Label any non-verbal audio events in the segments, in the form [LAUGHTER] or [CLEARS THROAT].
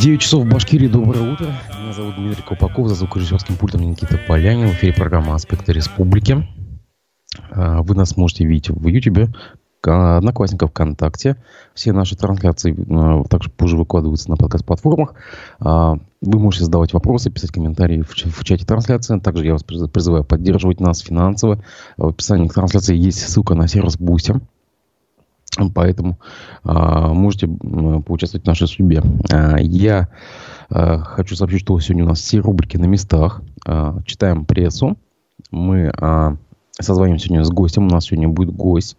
9 часов в Башкирии. Доброе утро. Меня зовут Дмитрий Колпаков. За звукорежиссерским пультом Никита Полянин. В эфире программа «Аспекты республики». А, вы нас можете видеть в Ютубе, Одноклассников ВКонтакте. Все наши трансляции а, также позже выкладываются на подкаст-платформах. А, вы можете задавать вопросы, писать комментарии в чате трансляции. Также я вас призываю поддерживать нас финансово. В описании к трансляции есть ссылка на сервис Boosty. Поэтому а, можете поучаствовать в нашей судьбе. А, я а, хочу сообщить, что сегодня у нас все рубрики на местах. А, читаем прессу. Мы а, созвонимся сегодня с гостем. У нас сегодня будет гость.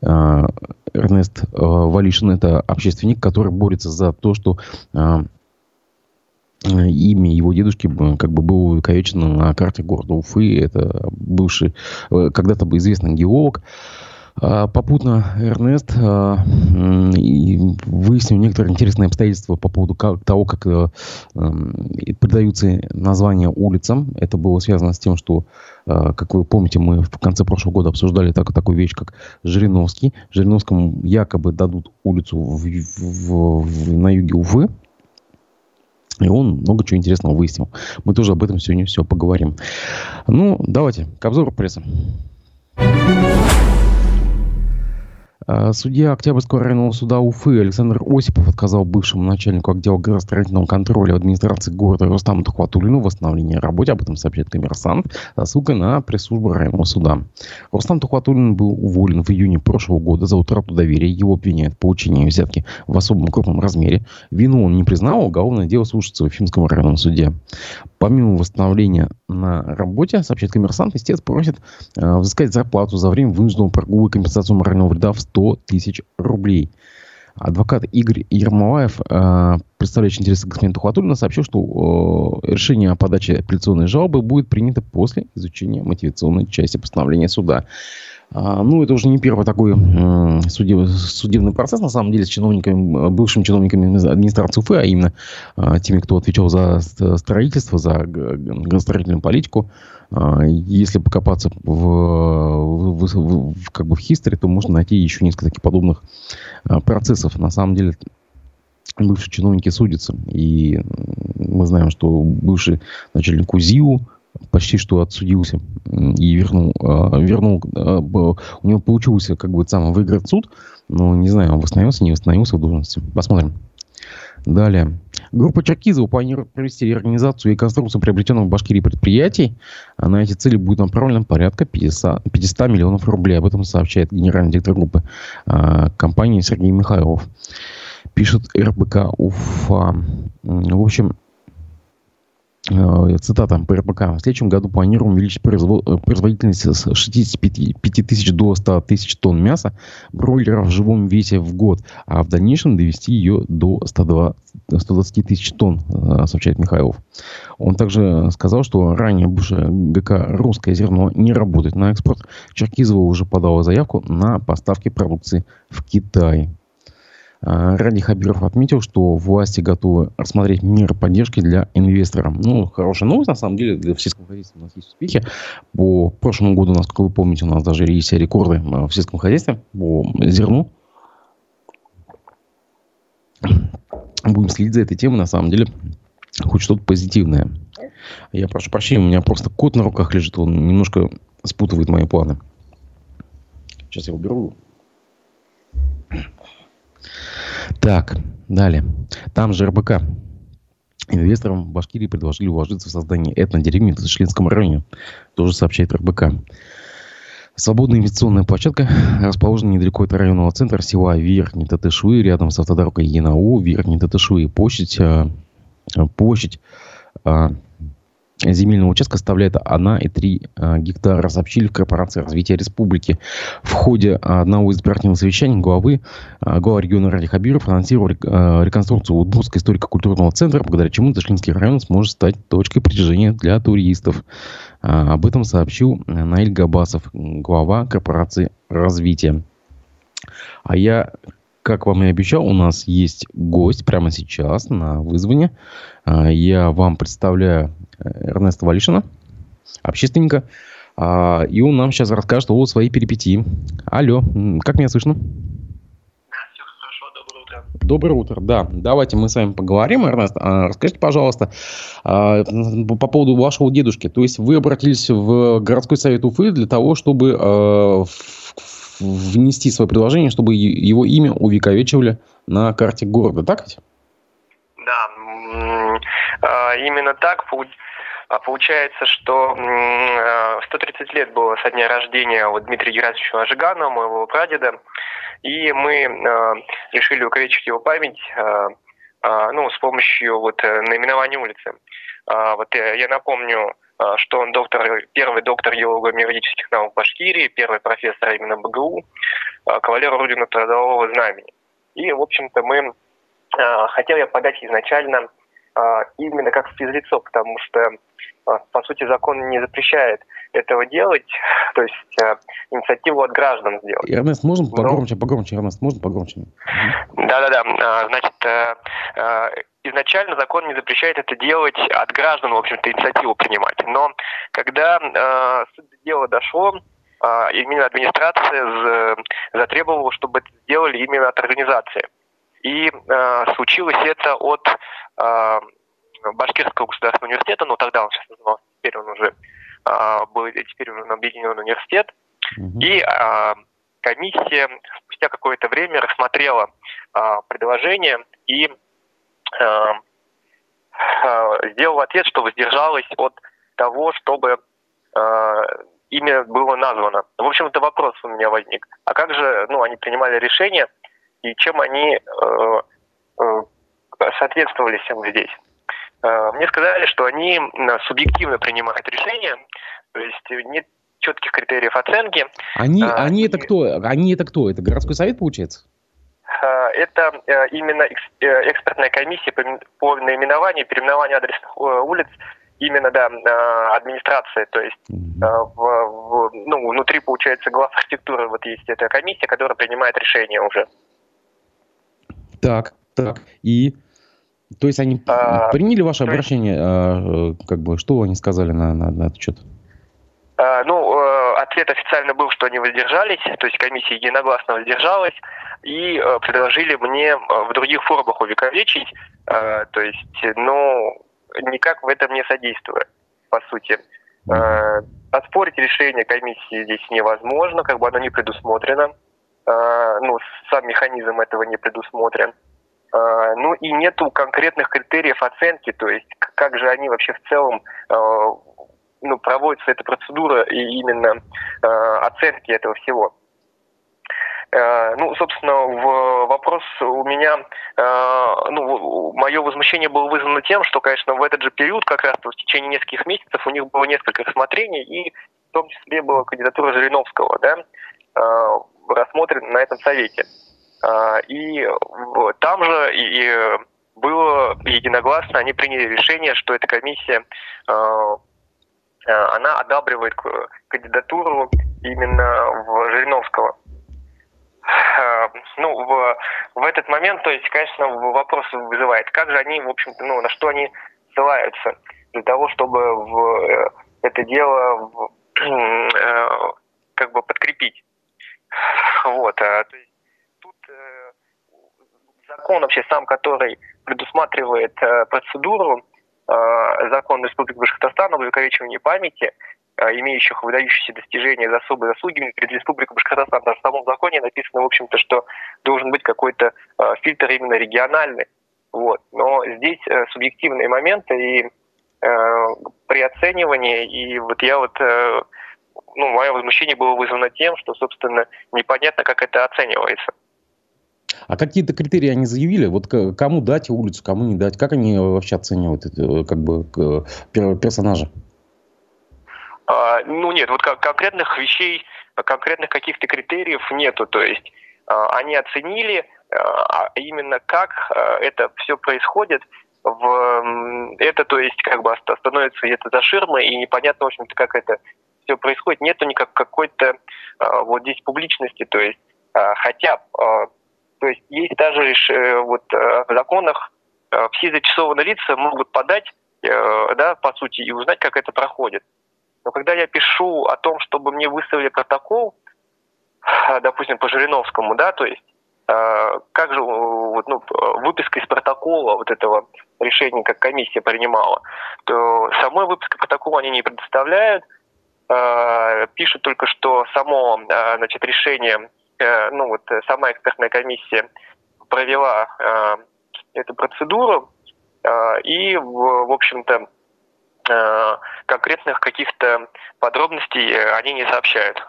А, Эрнест а, Валишин. Это общественник, который борется за то, что а, имя его дедушки как бы было увековечено на карте города Уфы. Это бывший, э, когда-то бы известный геолог. Попутно Эрнест а, выяснил некоторые интересные обстоятельства по поводу того, как э, придаются названия улицам. Это было связано с тем, что, а, как вы помните, мы в конце прошлого года обсуждали так, такую вещь, как Жириновский. Жириновскому якобы дадут улицу в, в, в, на юге Уфы. И он много чего интересного выяснил. Мы тоже об этом сегодня все поговорим. Ну, давайте, к обзору прессы. А, судья Октябрьского районного суда Уфы Александр Осипов отказал бывшему начальнику отдела градостроительного контроля администрации города Рустаму Тухватулину в восстановлении работы. Об этом сообщает коммерсант. Ссылка на пресс-службу районного суда. Рустам Тухватулин был уволен в июне прошлого года за утрату доверия. Его обвиняют в получении взятки в особом крупном размере. Вину он не признал, уголовное дело слушается в Уфимском районном суде. Помимо восстановления на работе, сообщает коммерсант, истец просит э, взыскать зарплату за время вынужденного прогула компенсацию морального вреда в 100 тысяч рублей. Адвокат Игорь Ермолаев, э, представляющий интересы господина Тухватулина, сообщил, что э, решение о подаче апелляционной жалобы будет принято после изучения мотивационной части постановления суда. А, ну, это уже не первый такой судеб, судебный процесс, на самом деле, с чиновниками, бывшими чиновниками администрации УФ, а именно а, теми, кто отвечал за строительство, за градостроительную политику. А, если покопаться в, в, в, в, как бы в history, то можно найти еще несколько таких подобных процессов. На самом деле, бывшие чиновники судятся. И мы знаем, что бывший начальник УЗИУ почти что отсудился и вернул, э, вернул э, у него получилось как бы сам выиграть суд, но не знаю, он восстановился, не восстановился в должности. Посмотрим. Далее. Группа Черкизова планирует провести реорганизацию и конструкцию приобретенных в Башкирии предприятий. А на эти цели будет направлено порядка 500, 500 миллионов рублей. Об этом сообщает генеральный директор группы э, компании Сергей Михайлов. Пишет РБК Уфа. В общем, цитата ПРПК. В следующем году планируем увеличить э, производительность с 65 тысяч до 100 тысяч тонн мяса бройлеров в живом весе в год, а в дальнейшем довести ее до 120, 120 тысяч тонн, э, сообщает Михайлов. Он также сказал, что ранее бывшая ГК «Русское зерно» не работает на экспорт. Черкизова уже подала заявку на поставки продукции в Китай. А, Ради Хабиров отметил, что власти готовы рассмотреть меры поддержки для инвесторов. Ну, хорошая новость, на самом деле, для сельского хозяйства у нас есть успехи. По прошлому году, насколько вы помните, у нас даже есть рекорды а, в сельском хозяйстве по зерну. Будем следить за этой темой, на самом деле, хоть что-то позитивное. Я прошу прощения, у меня просто кот на руках лежит, он немножко спутывает мои планы. Сейчас я уберу. Так, далее. Там же РБК. Инвесторам в Башкирии предложили вложиться в создание этнодеревни в Ташлинском районе. Тоже сообщает РБК. Свободная инвестиционная площадка расположена недалеко от районного центра села Верхний Татышвы, рядом с автодорогой ЕНАО, Верхний Татышвы. Площадь, э, площадь э, земельного участка составляет 1,3 а, гектара, сообщили в корпорации развития республики. В ходе одного из избирательных совещаний главы, а, глава региона Ради Хабиров анонсировал а, реконструкцию Удмуртского историко-культурного центра, благодаря чему Ташлинский район сможет стать точкой притяжения для туристов. Об этом сообщил Наиль Габасов, глава корпорации развития. А я как вам и обещал, у нас есть гость прямо сейчас на вызвание. Я вам представляю Эрнеста Валишина, общественника. А, и он нам сейчас расскажет о своей перипетии. Алло, как меня слышно? Доброе утро. Да, давайте мы с вами поговорим, Эрнест. А, расскажите, пожалуйста, а, по поводу вашего дедушки. То есть вы обратились в городской совет Уфы для того, чтобы а, внести свое предложение, чтобы его имя увековечивали на карте города, так ведь? Да, именно так. Получается, что 130 лет было со дня рождения вот Дмитрия Герасимовича Ажиганова, моего прадеда, и мы решили увековечить его память ну, с помощью вот э, наименования улицы. Вот я, напомню, что он доктор, первый доктор геолого-юридических наук Башкирии, первый профессор именно БГУ, кавалер Ордена Трудового Знамени. И, в общем-то, мы хотел я подать изначально именно как физлицо, потому что, по сути, закон не запрещает этого делать, [LAUGHS] то есть э, инициативу от граждан сделать. Эрнест, можно погромче, погромче, Эрнест, можно погромче? Да-да-да, а, значит, э, э, изначально закон не запрещает это делать от граждан, в общем-то, инициативу принимать. Но когда э, дела дошло, э, именно администрация затребовала, чтобы это сделали именно от организации. И э, случилось это от э, Башкирского государственного университета, но тогда он сейчас назывался, теперь он уже э, был, теперь он объединенный университет. И э, комиссия спустя какое-то время рассмотрела э, предложение и э, э, сделала ответ, что воздержалась от того, чтобы э, имя было названо. В общем, это вопрос у меня возник. А как же, ну, они принимали решение, и чем они э, э, соответствовали всем здесь? Э, мне сказали, что они субъективно принимают решение, то есть нет четких критериев оценки. Они, а, они и... это кто? Они это кто? Это городской совет получается? Это именно экспертная комиссия по наименованию, переименованию адресных улиц именно, да, администрация, то есть в, в, ну, внутри, получается, глав архитектуры вот есть эта комиссия, которая принимает решение уже. Так, так, и... То есть они а, приняли ваше обращение, есть... а, как бы, что они сказали на, на, на этот счет? А, ну, э, ответ официально был, что они воздержались, то есть комиссия единогласно воздержалась, и э, предложили мне э, в других формах увековечить, то есть, ну, никак в этом не содействуя, по сути. Оспорить решение комиссии здесь невозможно, как бы оно не предусмотрено. Ну, сам механизм этого не предусмотрен. Ну и нету конкретных критериев оценки, то есть как же они вообще в целом ну, проводится эта процедура и именно э, оценки этого всего. Э, ну, собственно, в вопрос у меня, э, ну, мое возмущение было вызвано тем, что, конечно, в этот же период, как раз в течение нескольких месяцев, у них было несколько рассмотрений, и в том числе была кандидатура Жириновского, да, э, рассмотрена на этом совете. Э, и там же и было единогласно, они приняли решение, что эта комиссия э, Э, она одабривает кандидатуру именно в Жириновского. Э, ну, в, в этот момент, то есть, конечно, вопрос вызывает, как же они, в общем-то, ну, на что они ссылаются для того, чтобы в э, это дело в, [CLEARS THROAT] как бы подкрепить. Вот, то есть тут закон вообще сам, который предусматривает процедуру Э, закон Республики Башкортостан об увековечивании памяти э, имеющих выдающиеся достижения за особые заслуги перед Республикой Башкортостан. Даже в самом законе написано, в общем-то, что должен быть какой-то э, фильтр именно региональный. Вот. Но здесь субъективные моменты и э, при оценивании, и вот я вот, э, ну, мое возмущение было вызвано тем, что, собственно, непонятно, как это оценивается. А какие-то критерии они заявили? Вот кому дать улицу, кому не дать? Как они вообще оценивают это, как бы персонажа? А, ну нет, вот конкретных вещей, конкретных каких-то критериев нету. То есть а, они оценили а, именно как а, это все происходит. В, это, то есть, как бы становится где-то за ширмой, и непонятно, в общем-то, как это все происходит. Нету никак какой-то а, вот здесь публичности, то есть, а, хотя а, то есть есть даже э, вот, э, в законах э, все заинтересованные лица могут подать, да, по сути, и узнать, как это проходит. Но когда я пишу о том, чтобы мне выставили протокол, допустим, по Жириновскому, да, то есть как же вот, ну, выписка из протокола вот этого решения, как комиссия принимала, то самой выписки протокола они не предоставляют, пишут только, что само значит, решение, ну вот сама экспертная комиссия провела эту процедуру, и, в общем-то, конкретных каких-то подробностей они не сообщают.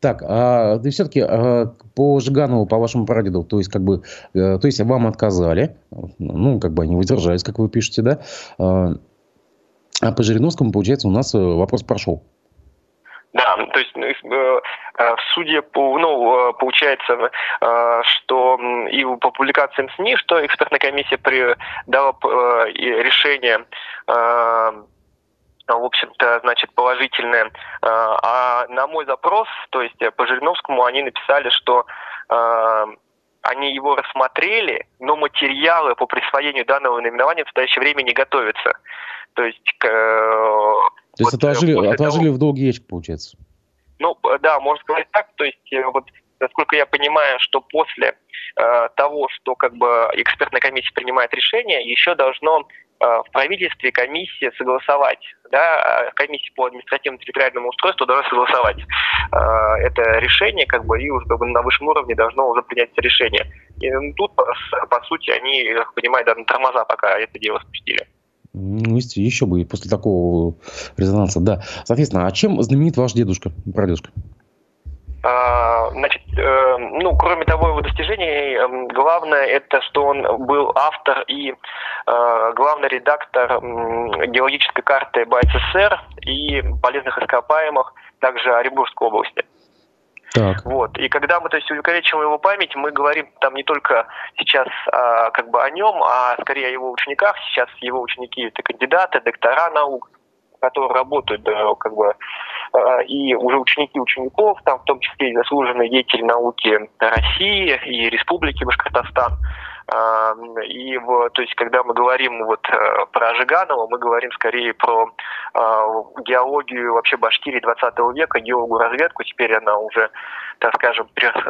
Так, а ты все-таки а, по Жиганову, по вашему прадеду, то есть как бы, а, то есть вам отказали, ну как бы они выдержались, как вы пишете, да? А, по Жириновскому, получается, у нас э, вопрос прошел. Да, то есть ну, э, э, ну, получается, что и по публикациям СМИ, что экспертная комиссия при, дала решение в общем-то, значит, положительное. А на мой запрос, то есть по Жириновскому, они написали, что они его рассмотрели, но материалы по присвоению данного наименования в настоящее время не готовятся. То есть... То есть вот отложили, отложили того, в долгий ящик, получается? Ну, да, можно сказать так. То есть, э, вот, насколько я понимаю, что после э, того, что как бы экспертная комиссия принимает решение, еще должно э, в правительстве комиссия согласовать, да, комиссия по административно-территориальному устройству должна согласовать э, это решение, как бы, и уже как бы, на высшем уровне должно уже принять это решение. И ну, тут, по, сути, они, как понимаю, даже на тормоза пока это дело спустили. Ну, еще бы после такого резонанса, да. Соответственно, а чем знаменит ваш дедушка, прадедушка? А, значит, э, ну, кроме того его достижений, эм, главное это, что он был автор и э, главный редактор геологической карты БССР и полезных ископаемых также Оренбургской области. Так. Вот. И когда мы то есть, увековечиваем его память, мы говорим там не только сейчас а, как бы о нем, а скорее о его учениках. Сейчас его ученики это кандидаты, доктора наук, которые работают да, как бы и уже ученики учеников, там в том числе и заслуженные деятели науки России и Республики Башкортостан. И в, то есть, когда мы говорим вот э, про Жиганова, мы говорим скорее про э, геологию вообще Башкирии 20 века, геологу разведку. Теперь она уже, так скажем,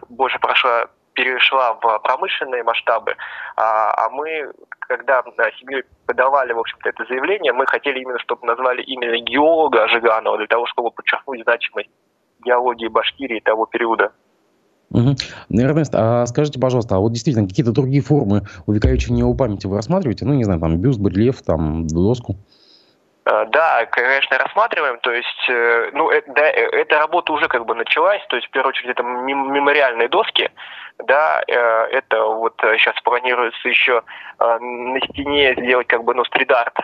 больше прошла перешла в промышленные масштабы, а, а мы, когда семьей подавали, в общем-то, это заявление, мы хотели именно, чтобы назвали именно геолога Жиганова, для того, чтобы подчеркнуть значимость геологии Башкирии того периода. Угу. Эрнест, а скажите, пожалуйста, а вот действительно какие-то другие формы увековечивания его памяти вы рассматриваете? Ну, не знаю, там бюст, барельеф, там доску? А, да, конечно, рассматриваем. То есть, э, ну, это, да, э, эта работа уже как бы началась. То есть, в первую очередь, это мемориальные доски. Да, э, это вот сейчас планируется еще на стене сделать как бы, ну, стрит-арт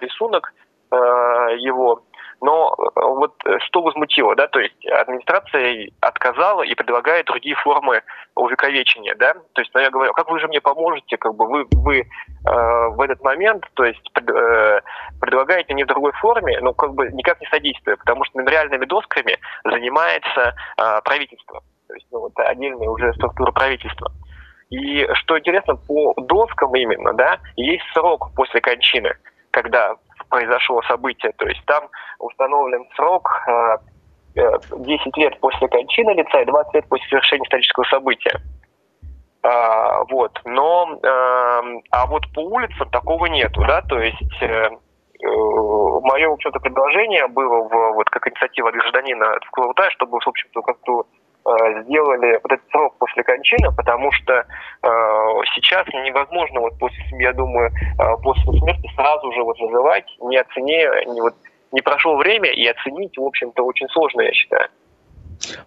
рисунок его. Но э, вот э, что возмутило, да, то есть администрация отказала и предлагает другие формы увековечения, да, то есть, ну, я говорю, как вы же мне поможете, как бы вы, вы э, в этот момент, то есть пред, э, предлагаете не в другой форме, ну, как бы никак не содействуя, потому что мемориальными досками занимается э, правительство, то есть, ну, вот отдельная уже структура правительства. И что интересно, по доскам именно, да, есть срок после кончины, когда произошло событие. То есть там установлен срок 10 э, лет после кончины лица и 20 лет после совершения исторического события. А, вот. Но, эм, а вот по улицам такого нету, да, то есть э, э, мое, в предложение было в, вот как инициатива гражданина в Курултае, чтобы, в общем-то, как-то Э, сделали вот этот срок после кончины, потому что э, сейчас невозможно вот после, я думаю, э, после смерти сразу же вот называть, не оценяя, не вот не прошло время и оценить, в общем-то, очень сложно, я считаю.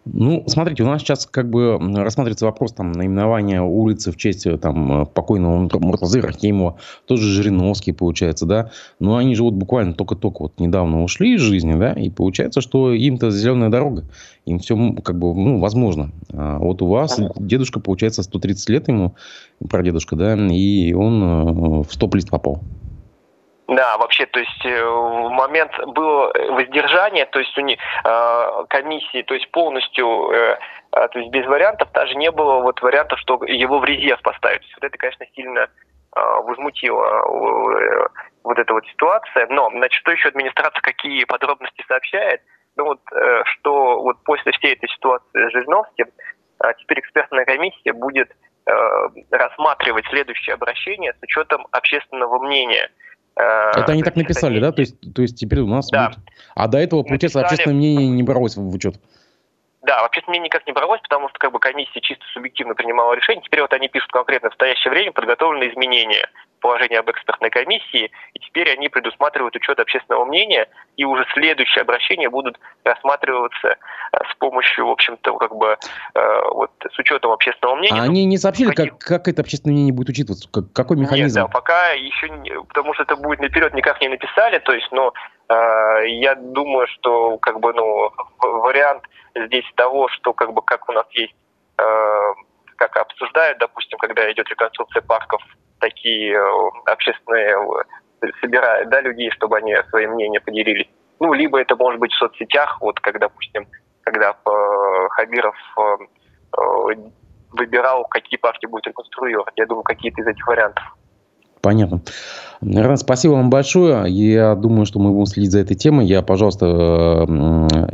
Ну, смотрите, у нас сейчас как бы рассматривается вопрос там наименования улицы в честь э, там покойного Муртазы Рахимова, тоже Жириновский, получается, да. Но они же вот буквально только-только вот недавно ушли из жизни, да, и получается, что им-то зеленая дорога, им все как бы, ну, возможно. А вот у вас дедушка, получается, 130 лет ему, прадедушка, да, и он э, в стоп-лист попал. Да, вообще, то есть э, в момент было воздержание, то есть у них э, комиссии, то есть полностью, э, то есть без вариантов, даже не было вот вариантов, что его в резерв поставить. Вот это, конечно, сильно возмутило вот эта вот ситуация. Но, значит, что еще администрация, какие подробности сообщает? Ну вот, что вот после всей этой ситуации с Жириновским, а теперь экспертная комиссия будет э, рассматривать следующее обращение с учетом общественного мнения. Э, Это они так написали, да? То есть, то есть теперь у нас да. будет... А до этого, получается, написали... общественное мнение не бралось в учет? Да, вообще мнение никак не бралось, потому что как бы комиссия чисто субъективно принимала решение. Теперь вот они пишут конкретно в настоящее время подготовленные изменения положения об экспертной комиссии, и теперь они предусматривают учет общественного мнения, и уже следующие обращения будут рассматриваться э, с помощью, в общем-то, как бы э, вот с учетом общественного мнения. А они не сообщили, каких... как, как это общественное мнение будет учитываться? Как, какой механизм? Нет, да, пока еще, не, потому что это будет наперед никак не написали, то есть, ну, э, я думаю, что, как бы, ну, вариант здесь того, что, как бы, как у нас есть э, как обсуждают, допустим, когда идет реконструкция парков такие э, общественные э, собирают, да, людей, чтобы они свои мнения поделились. Ну, либо это может быть в соцсетях, вот как, допустим, когда э, Хабиров выбирал, какие партии будет реконструировать. Я думаю, какие-то из этих вариантов. Понятно. Наверное, спасибо вам большое. Я думаю, что мы будем следить за этой темой. Я, пожалуйста,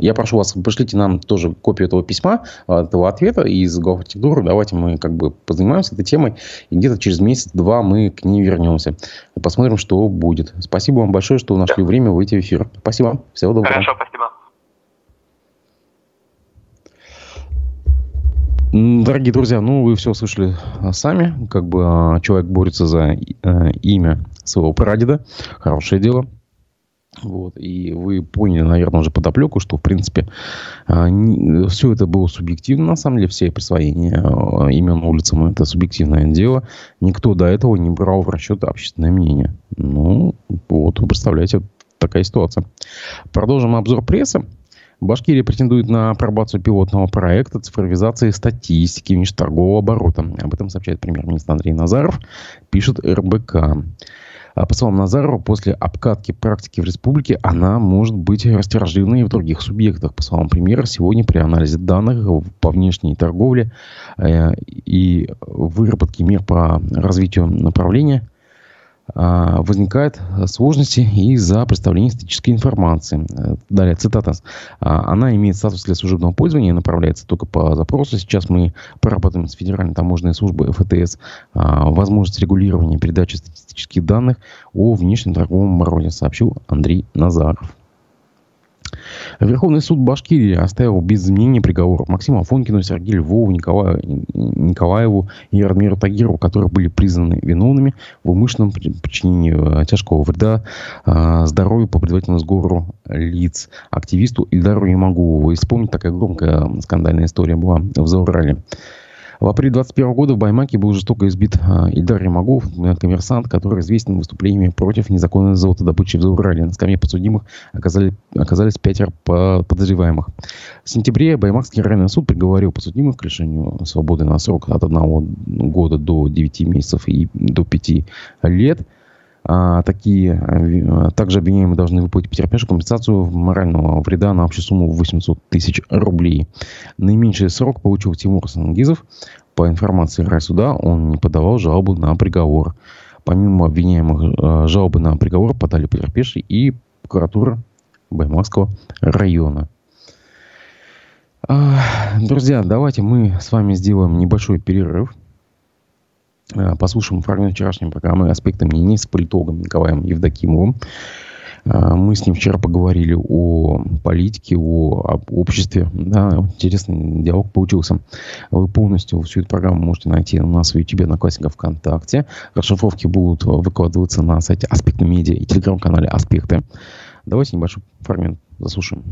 я прошу вас, пришлите нам тоже копию этого письма, этого ответа из Гофартитуры. Давайте мы как бы позанимаемся этой темой. И где-то через месяц-два мы к ней вернемся. Посмотрим, что будет. Спасибо вам большое, что нашли да. время выйти в эфир. Спасибо. Всего доброго. Хорошо, спасибо. Дорогие друзья, ну вы все слышали а, сами, как бы а, человек борется за э, имя своего прадеда, хорошее дело. Вот. И вы поняли, наверное, уже подоплеку, что, в принципе, а, все это было субъективно, на самом деле, все присвоения имен улицам – это субъективное дело. Никто до этого не брал в расчет общественное мнение. Ну, вот, вы представляете, такая ситуация. Продолжим обзор прессы. Башкирия претендует на апробацию пилотного проекта цифровизации статистики внешнеторгового оборота. Об этом сообщает премьер-министр Андрей Назаров, пишет РБК. А по словам Назарова, после обкатки практики в республике она может быть растиражирована и в других субъектах. По словам премьера, сегодня при анализе данных по внешней торговле э, и выработке мер по развитию направления – возникают сложности из-за представления статической информации. Далее, цитата. «А, она имеет статус для служебного пользования направляется только по запросу. Сейчас мы проработаем с Федеральной таможенной службой ФТС а, возможность регулирования передачи статистических данных о внешнем торговом обороте, сообщил Андрей Назаров. Верховный суд Башкирии оставил без изменения приговор Максиму Афонкину, Сергею Львову, Николаю, Николаеву и Радмиру Тагирову, которые были признаны виновными в умышленном причинении э, тяжкого вреда э, здоровью по предварительному сговору лиц. Активисту Ильдару Ямагулову. И вспомнить, такая громкая скандальная история была в Заурале. В апреле 2021 года в Баймаке был жестоко избит а, Ильдар Ремагов, коммерсант, который известен выступлениями против незаконной золотодобычи в Заурале. На скамье подсудимых оказали, оказались пятеро подозреваемых. В сентябре Баймакский районный суд приговорил подсудимых к лишению свободы на срок от одного года до 9 месяцев и до 5 лет – такие, а, также обвиняемые должны выплатить потерпевшему компенсацию морального вреда на общую сумму 800 тысяч рублей. Наименьший срок получил Тимур Сангизов. По информации райсуда, он не подавал жалобу на приговор. Помимо обвиняемых, а, жалобы на приговор подали потерпевшие и прокуратура Баймакского района. Друзья, давайте мы с вами сделаем небольшой перерыв. Э, послушаем фрагмент вчерашней программы «Аспекты мнений» с политологом Николаем Евдокимовым. Э, мы с ним вчера поговорили о политике, о об обществе. Да, интересный диалог получился. Вы полностью всю эту программу можете найти у нас в YouTube, Одноклассниках, ВКонтакте. Расшифровки будут выкладываться на сайте Аспекты Медиа и телеграм-канале Аспекты. Давайте небольшой фрагмент заслушаем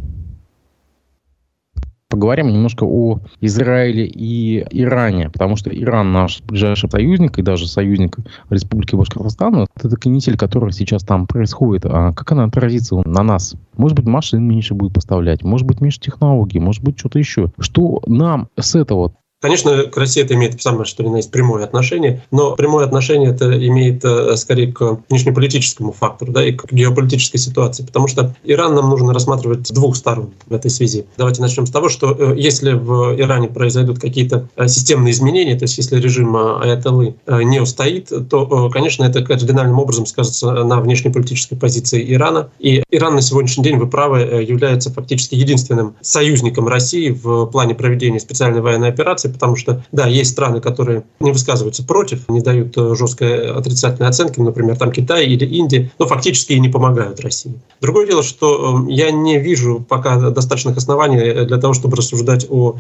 поговорим немножко о Израиле и Иране, потому что Иран наш ближайший союзник и даже союзник Республики Башкортостан. Это канитель, которая сейчас там происходит. А как она отразится на нас? Может быть, машин меньше будет поставлять, может быть, меньше технологий, может быть, что-то еще. Что нам с этого Конечно, к России это имеет самое что ни на есть прямое отношение, но прямое отношение это имеет э, скорее к внешнеполитическому фактору да, и к геополитической ситуации, потому что Иран нам нужно рассматривать с двух сторон в этой связи. Давайте начнем с того, что э, если в Иране произойдут какие-то э, системные изменения, то есть если режим Аятоллы не устоит, то, конечно, это кардинальным образом скажется на внешнеполитической позиции Ирана. И Иран на сегодняшний день, вы правы, является фактически единственным союзником России в плане проведения специальной военной операции, потому что, да, есть страны, которые не высказываются против, не дают э, жесткой отрицательной оценки, например, там Китай или Индия, но фактически и не помогают России. Другое дело, что я не вижу пока достаточных оснований для того, чтобы рассуждать о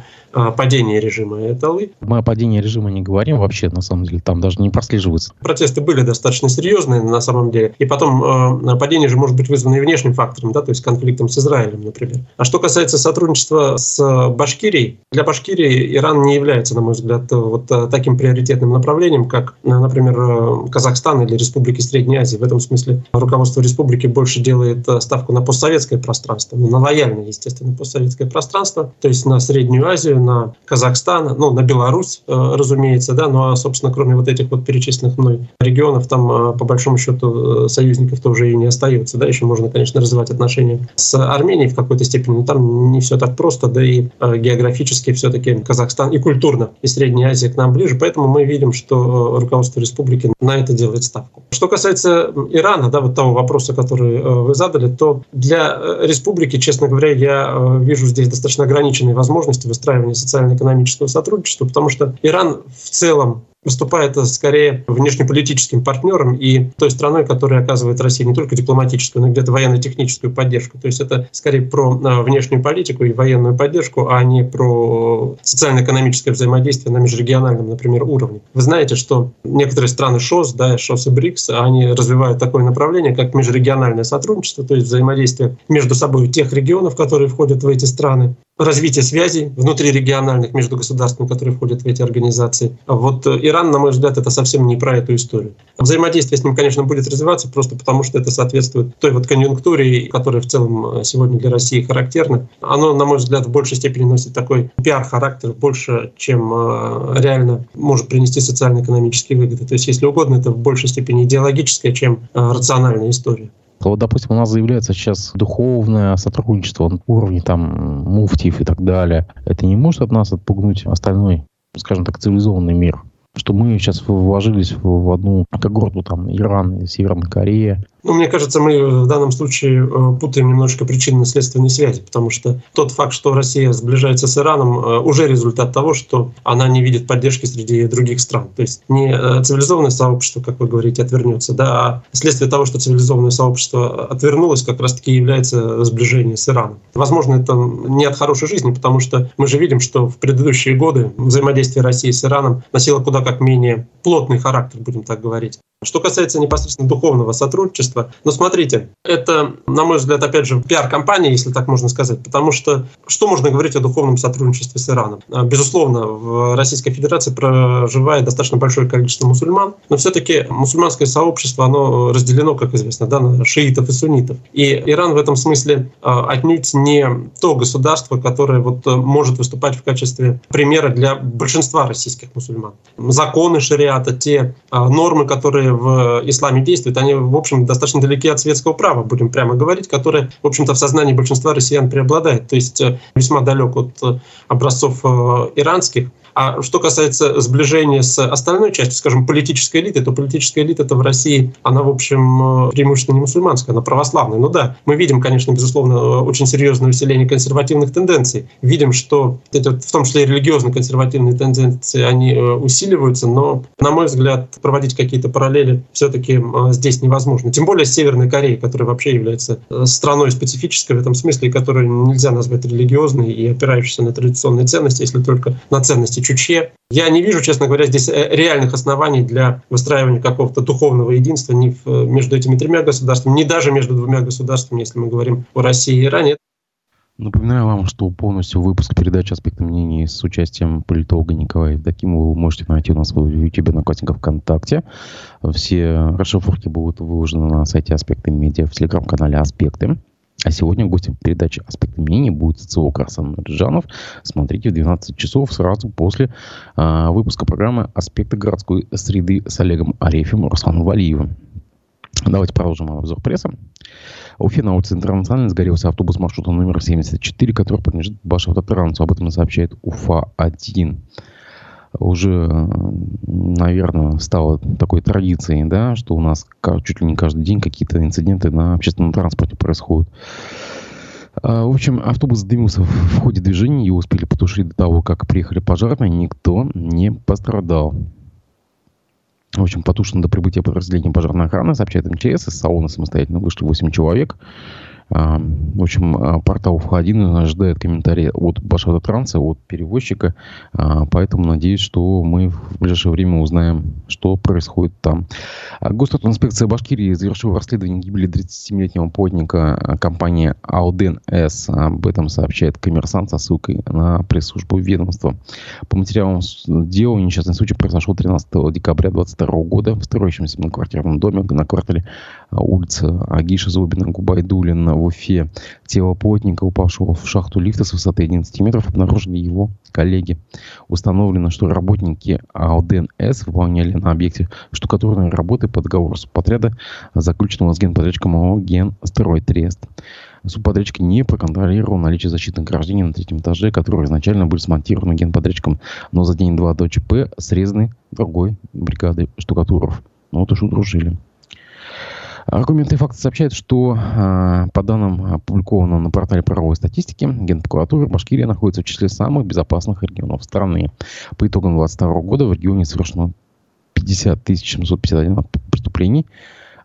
падении режима Эталы. Мы о падении режима не говорим вообще, на самом деле, там даже не прослеживается. Протесты были достаточно серьезные на самом деле, и потом падение же может быть вызвано и внешним фактором, да, то есть конфликтом с Израилем, например. А что касается сотрудничества с Башкирией, для Башкирии Иран не является, на мой взгляд, вот таким приоритетным направлением, как, например, Казахстан или Республики Средней Азии. В этом смысле руководство республики больше делает ставку на постсоветское пространство, ну, на лояльное, естественно, постсоветское пространство, то есть на Среднюю Азию, на Казахстан, ну, на Беларусь, разумеется, да, ну а, собственно, кроме вот этих вот перечисленных мной регионов, там, по большому счету, союзников-то уже и не остается, да, еще можно, конечно, развивать отношения с Арменией в какой-то степени, но там не все так просто, да и э, географически все-таки Казахстан и культурно, и Средняя Азия к нам ближе, поэтому мы видим, что э, руководство республики на это делает ставку. Что касается Ирана, да, вот того вопроса, который э, вы задали, то для республики, честно говоря, я вижу здесь достаточно ограниченные возможности выстраивания социально-экономического сотрудничества, потому что Иран в целом выступает скорее внешнеполитическим партнером и той страной, которая оказывает России не только дипломатическую, но и где-то военно-техническую поддержку. То есть это скорее про а, внешнюю политику и военную поддержку, а не про социально-экономическое взаимодействие на межрегиональном, например, уровне. Вы знаете, что некоторые страны ШОС, да, ШОС и БРИКС, они развивают такое направление, как межрегиональное сотрудничество, то есть взаимодействие между собой тех регионов, которые входят в эти страны, развитие связей внутрирегиональных между государствами, которые входят в эти организации. А вот э, Иран, на мой взгляд, это совсем не про эту историю. Взаимодействие с ним, конечно, будет развиваться, просто потому что это соответствует той вот конъюнктуре, которая в целом э, сегодня для России характерна. Оно, на мой взгляд, в большей степени носит такой пиар-характер больше, чем э, реально может принести социально-экономические выгоды. То есть, если угодно, это в большей степени идеологическая, чем рациональная история. Вот, допустим, у нас заявляется сейчас духовное сотрудничество на уровне там муфтиев и так далее. Это не может от нас отпугнуть остальной, скажем так, цивилизованный мир? что мы сейчас вложились в одну когорту, там, Иран Северная Корея, ну, мне кажется, мы в данном случае э, путаем немножко причинно-следственные связи, потому что тот факт, что Россия сближается с Ираном, э, уже результат того, что она не видит поддержки среди других стран. То есть не э, цивилизованное сообщество, как вы говорите, отвернется, да, а следствие того, что цивилизованное сообщество отвернулось, как раз-таки является сближение с Ираном. Возможно, это не от хорошей жизни, потому что мы же видим, что в предыдущие годы взаимодействие России с Ираном носило куда как менее плотный характер, будем так говорить. Что касается непосредственно духовного сотрудничества, ну смотрите, это, на мой взгляд, опять же, пиар-компания, если так можно сказать, потому что что можно говорить о духовном сотрудничестве с Ираном? А, безусловно, в Российской Федерации проживает достаточно большое количество мусульман, но все-таки мусульманское сообщество, оно разделено, как известно, да, на шиитов и суннитов. И Иран в этом смысле а, отнюдь не то государство, которое вот может выступать в качестве примера для большинства российских мусульман. Законы шариата, те а, нормы, которые в исламе действуют, они, в общем, достаточно далеки от светского права, будем прямо говорить, которое, в общем-то, в сознании большинства россиян преобладает. То есть э, весьма далек от э, образцов э, иранских. А что касается сближения с остальной частью, скажем, политической элиты, то политическая элита это в России, она, в общем, преимущественно не мусульманская, она православная. Ну да, мы видим, конечно, безусловно, очень серьезное усиление консервативных тенденций. Видим, что это, в том числе и религиозно-консервативные тенденции, они усиливаются, но, на мой взгляд, проводить какие-то параллели все-таки здесь невозможно. Тем более с Северной Кореей, которая вообще является э, страной специфической в этом смысле, которую нельзя назвать религиозной и опирающейся на традиционные ценности, если только на ценности Чучье. Я не вижу, честно говоря, здесь э, реальных оснований для выстраивания какого-то духовного единства ни э, между этими тремя государствами, ни даже между двумя государствами, если мы говорим о России и Иране. Напоминаю вам, что полностью выпуск передачи «Аспекты мнений» с участием политолога Николая Евдокимова вы можете найти у нас в YouTube, Одноклассниках, ВКонтакте. Все расшифровки будут выложены на сайте «Аспекты медиа» в телеграм-канале «Аспекты». А сегодня гостем передачи «Аспекты мнений» будет социолог Арсан Раджанов. Смотрите в 12 часов сразу после э, выпуска программы «Аспекты городской среды» с Олегом Арефьевым и Русланом Валиевым. Давайте продолжим обзор прессы. Уфе на улице Интернациональной сгорелся автобус маршрута номер 74, который принадлежит Башавтотрансу. Об этом сообщает Уфа-1 уже, наверное, стало такой традицией, да, что у нас чуть ли не каждый день какие-то инциденты на общественном транспорте происходят. В общем, автобус задымился в ходе движения. Его успели потушить до того, как приехали пожарные. Никто не пострадал. В общем, потушено до прибытия подразделения пожарной охраны, сообщает МЧС. Из салона самостоятельно вышли 8 человек. А, в общем, а, портал Уфа-1 ожидает комментарии от Башавтотранса, от перевозчика. А, поэтому надеюсь, что мы в ближайшее время узнаем, что происходит там. Госинспекция Башкирии завершила расследование гибели 37-летнего плотника компании Алден С. Об этом сообщает коммерсант со ссылкой на пресс-службу ведомства. По материалам дела несчастный случай произошел 13 декабря 2022 года в строящемся многоквартирном доме на квартале улица Агиша Зубина Губайдулина в Уфе. Тело плотника, упавшего в шахту лифта с высоты 11 метров, обнаружили его коллеги. Установлено, что работники АЛДНС выполняли на объекте штукатурные работы по договору субподряда, заключенного с генподрядчиком ООО «Генстройтрест». Субподрядчик не проконтролировал наличие защитных ограждений на третьем этаже, которые изначально были смонтированы генподрядчиком, но за день-два до ЧП срезаны другой бригадой штукатуров. Ну вот уж удружили. Аргументы и факты сообщают, что а, по данным, опубликованным на портале правовой статистики, Генпрокуратура Башкирия находится в числе самых безопасных регионов страны. По итогам 2022 года в регионе совершено 50 751 преступлений,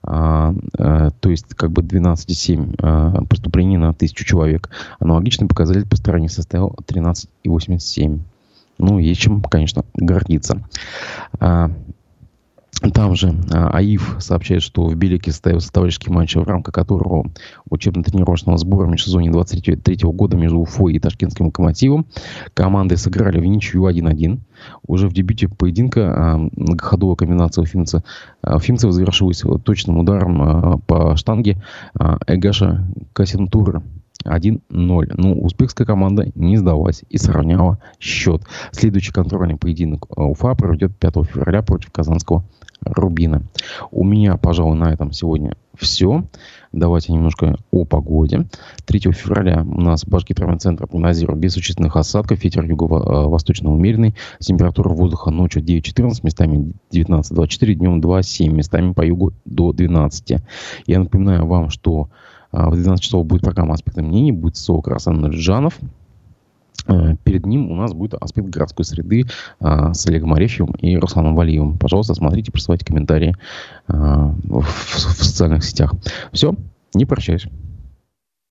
а, а, то есть как бы 12,7 а, преступлений на тысячу человек. Аналогичный показатель по стране составил 13,87. Ну, есть чем, конечно, гордиться. А, там же а, АИФ сообщает, что в Белике состоялся товарищеский матч, в рамках которого учебно-тренировочного сбора в межсезонье 23 года между Уфой и Ташкентским локомотивом команды сыграли в ничью 1-1. Уже в дебюте поединка а, многоходовая комбинация уфимца, а, уфимцев завершилась точным ударом по штанге Эгаша Касентура. 1-0. Ну, узбекская команда не сдалась и сравняла счет. Следующий контрольный поединок Уфа проведет 5 февраля против Казанского Рубина. У меня, пожалуй, на этом сегодня все. Давайте немножко о погоде. 3 февраля у нас Башгидромедцентр прогнозирует без существенных осадков. Ветер юго-восточно умеренный. Температура воздуха ночью 9-14, местами 19-24, днем 2-7, местами по югу до 12. Я напоминаю вам, что а, в 12 часов будет программа «Аспекты мнений», будет СОК Расан Джанов. Э, перед ним у нас будет аспект городской среды а, с Олегом Арефьевым и Русланом Валиевым. Пожалуйста, смотрите, присылайте комментарии в, в социальных сетях. Все, не прощаюсь.